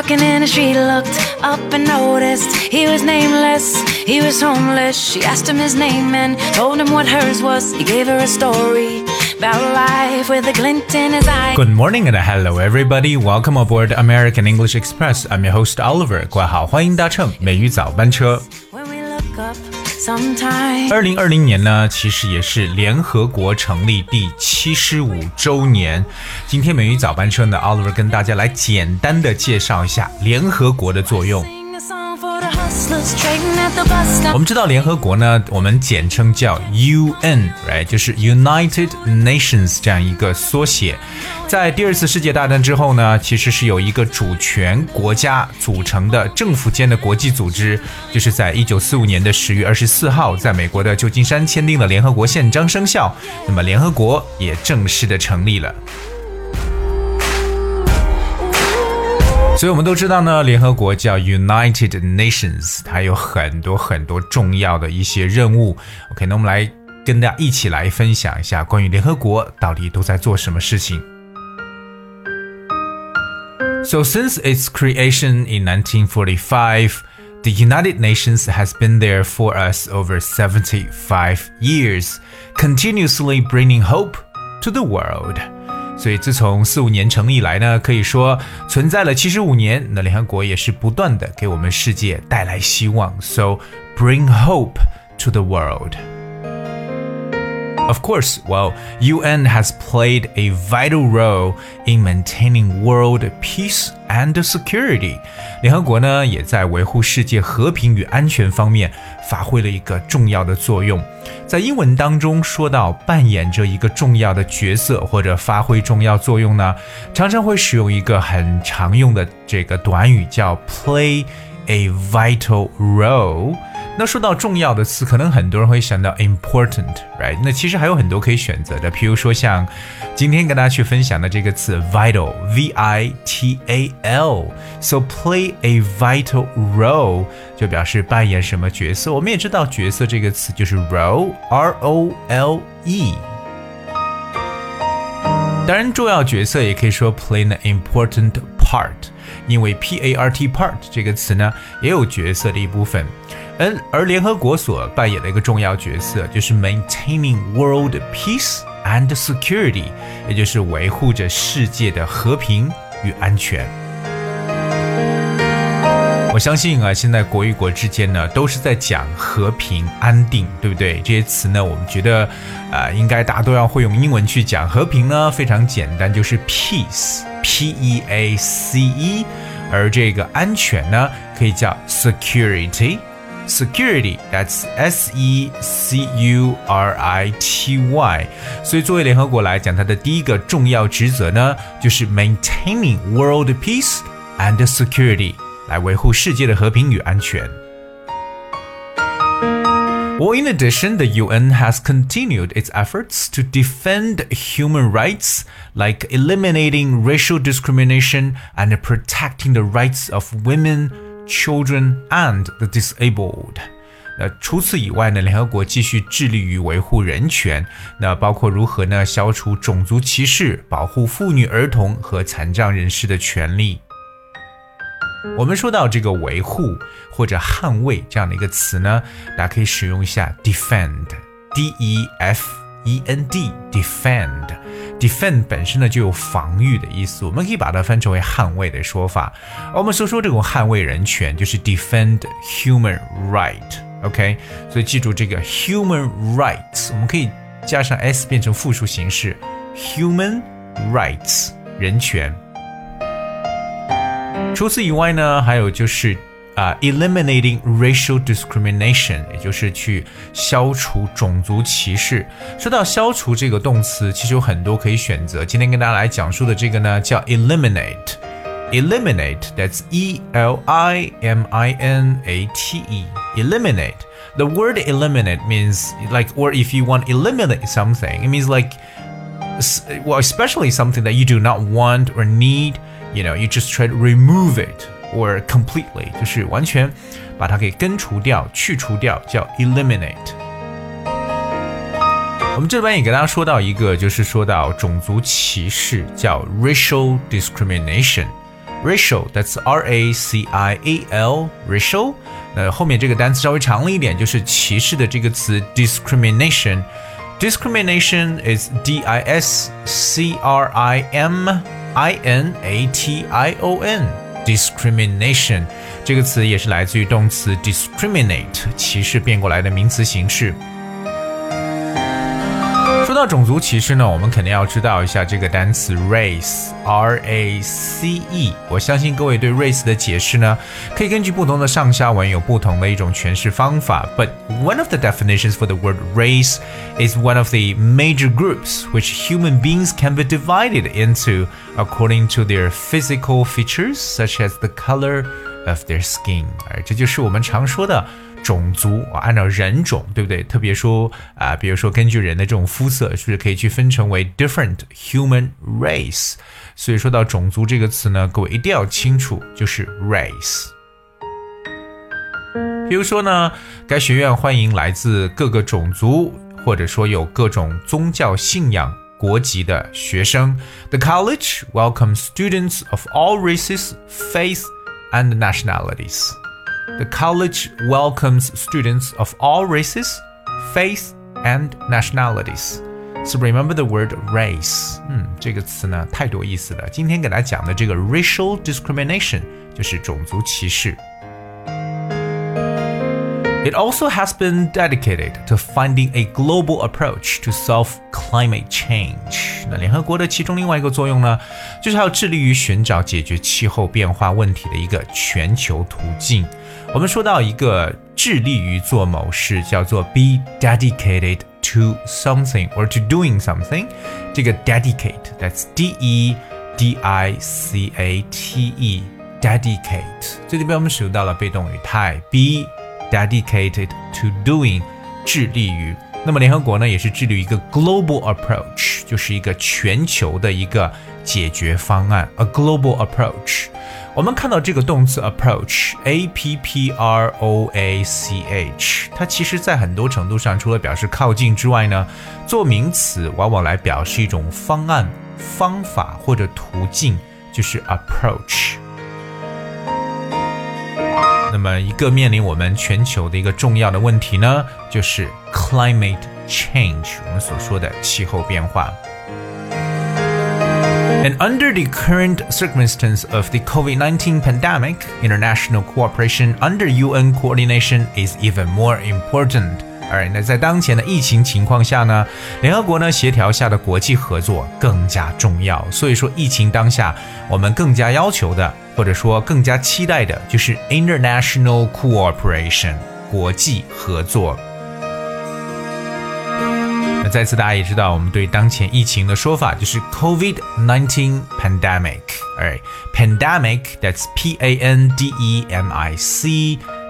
walking in the street, looked up and noticed he was nameless, he was homeless. She asked him his name and told him what hers was. He gave her a story about life with a glint in his eye. Good morning and hello everybody. Welcome aboard American English Express. I'm your host Oliver. 各位好，欢迎搭乘美语早班车。 When we look up, sometime. 二零二零年呢，其实也是联合国成立第七十五周年。今天美语早班车呢，Oliver 跟大家来简单的介绍一下联合国的作用。我们知道联合国呢，我们简称叫 UN，right，就是 United Nations 这样一个缩写。在第二次世界大战之后呢，其实是由一个主权国家组成的政府间的国际组织，就是在一九四五年的十月二十四号，在美国的旧金山签订了联合国宪章生效，那么联合国也正式的成立了。所以我们都知道呢，联合国叫 United Nations，它有很多很多重要的一些任务。OK，那我们来跟大家一起来分享一下关于联合国到底都在做什么事情。So since its creation in 1945, the United Nations has been there for us over 75 years, continuously bringing hope to the world. 所以自从四五年成立以来呢，可以说存在了七十五年。那联合国也是不断的给我们世界带来希望。So bring hope to the world. Of course, well, UN has played a vital role in maintaining world peace and security. 联合国呢，也在维护世界和平与安全方面发挥了一个重要的作用。在英文当中说到扮演着一个重要的角色或者发挥重要作用呢，常常会使用一个很常用的这个短语叫 play a vital role。那说到重要的词，可能很多人会想到 important，right？那其实还有很多可以选择的，譬如说像今天跟大家去分享的这个词 vital，v-i-t-a-l。So play a vital role 就表示扮演什么角色。我们也知道角色这个词就是 role，r-o-l-e。当然，重要角色也可以说 play an important part，因为 p a r t part 这个词呢也有角色的一部分。嗯而联合国所扮演的一个重要角色就是 maintaining world peace and security，也就是维护着世界的和平与安全。相信啊，现在国与国之间呢，都是在讲和平安定，对不对？这些词呢，我们觉得，啊、应该大家都要会用英文去讲。和平呢，非常简单，就是 peace，p e a c e，而这个安全呢，可以叫 security。Security，that's S E C U R I T Y。所以作为联合国来讲，它的第一个重要职责呢，就是 maintaining world peace and security，来维护世界的和平与安全。Well, in addition, the UN has continued its efforts to defend human rights, like eliminating racial discrimination and protecting the rights of women, children, and the disabled. 那除此以外呢，联合国继续致力于维护人权，那包括如何呢消除种族歧视，保护妇女、儿童和残障人士的权利。 我们说到这个维护或者捍卫这样的一个词呢，大家可以使用一下 defend，d e f e n d，defend，defend 本身呢就有防御的意思，我们可以把它翻成为捍卫的说法。而我们所说这种捍卫人权，就是 defend human right，OK？、所以记住这个 human rights，我们可以加上 s 变成复数形式，human rights 人权。除此以外呢，还有就是啊、e l i m i n a t i n g racial discrimination，也就是去消除种族歧视。说到消除这个动词，其实有很多可以选择。今天跟大家来讲述的这个呢，叫 eliminate。Eliminate, that's E L I M I N A T E. Eliminate. The word eliminate means like, or if you want eliminate something, it means like s- well, especially something that you do not want or need, you know, you just try to remove it or completely，就是完全把它给根除掉、去除掉，叫 eliminate。我们这边也给大家说到一个，就是说到种族歧视，叫 racial discrimination。 racial，that's R A C I A L，racial。那后面这个单词稍微长了一点，就是歧视的这个词 discrimination。Discrimination is D I S C R I M I N A T I O N. Discrimination 这个词也是来自于动词 discriminate，歧视变过来的名词形式。说到种族歧视呢，我们肯定要知道一下这个单词 race，r a c e。我相信各位对 race 的解释呢，可以根据不同的上下文有不同的一种诠释方法。But one of the definitions for the word race is one of the major groups which human beings can be divided into according to their physical features, such as the color of their skin。哎，这就是我们常说的。 种族啊，按照人种，对不对？特别说啊，比如说根据人的这种肤色，是不是可以去分成为 different human race？所以说到种族这个词呢，各位一定要清楚，就是 race。比如说呢，该学院欢迎来自各个种族，或者说有各种宗教信仰、国籍的学生。The college welcomes students of all races, faith, and nationalities. The college welcomes students of all races, faiths, and nationalities. So remember the word race. 嗯，这个词呢太多意思了。今天给大家讲的这个 racial discrimination 就是种族歧视。It also has been dedicated to finding a global approach to solve climate change。那联合国的其中另外一个作用呢，就是要致力于寻找解决气候变化问题的一个全球途径。 我们说到一个致力于做某事，叫做 be dedicated to something or to doing something。这个 dedicate，that's D E D I C A T E，dedicate。这里边我们使用到了被动语态 be。dedicated to doing，致力于。那么联合国呢，也是致力于一个 global approach，就是一个全球的一个解决方案，a global approach。 我们看到这个动词 approach，a p p r o a c h，它其实在很多程度上，除了表示靠近之外呢，做名词往往来表示一种方案、方法或者途径，就是 approach。那么，一个面临我们全球的一个重要的问题呢，就是 climate change，我们所说的气候变化。And under the current circumstance of the COVID 19 pandemic, international cooperation under UN coordination is even more important. 而那在当前的疫情情况下呢，联合国呢协调下的国际合作更加重要。所以说，疫情当下，我们更加要求的，或者说更加期待的，就是 international cooperation 国际合作。 那再次，大家也知道，我们对当前疫情的说法就是 COVID-19 pandemic。哎，pandemic，that's P-A-N-D-E-M-I-C。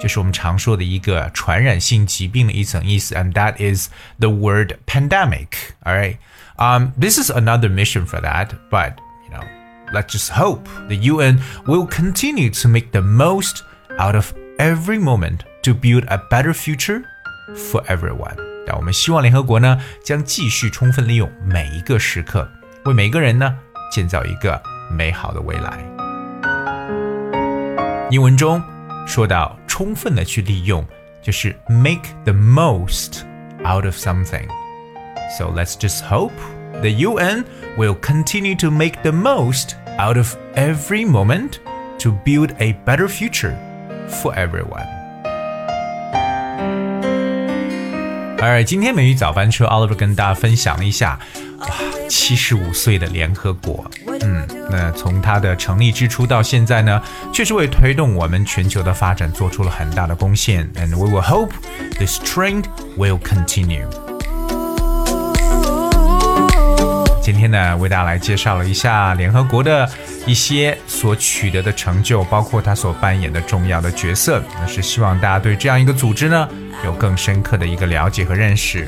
就是我们常说的一个传染性疾病的一层意思，and that is the word pandemic. All right, um, this is another mission for that, but you know, let's just hope the UN will continue to make the most out of every moment to build a better future for everyone. 但我们希望联合国呢，将继续充分利用每一个时刻，为每个人呢建造一个美好的未来。英文中说到充分的去利用，就是 make the most out of something. So let's just hope the UN will continue to make the most out of every moment to build a better future for everyone. 而今天美语早班车，Oliver 跟大家分享了一下，哇，七十五岁的联合国，嗯。那从它的成立之初到现在呢，确实为推动我们全球的发展做出了很大的贡献。And we will hope this trend will continue. 今天呢，为大家来介绍了一下联合国的一些所取得的成就，包括他所扮演的重要的角色。那是希望大家对这样一个组织呢，有更深刻的一个了解和认识。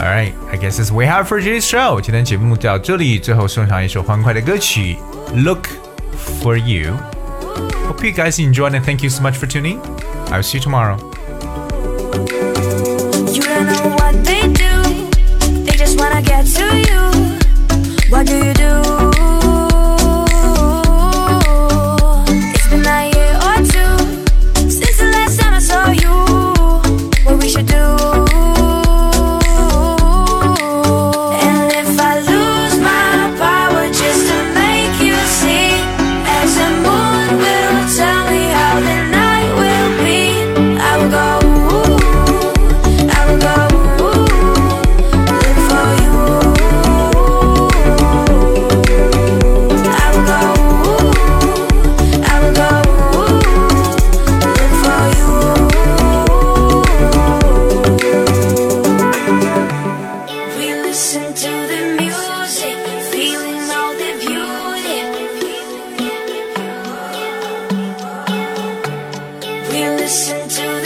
All right, I guess that's we have for today's show. 今天节目到这里，最后送上一首欢快的歌曲《Look for You》。Hope you guys enjoy and thank you so much for tuning. I'll see you tomorrow. Just wanna get to you. What do you do? We listen to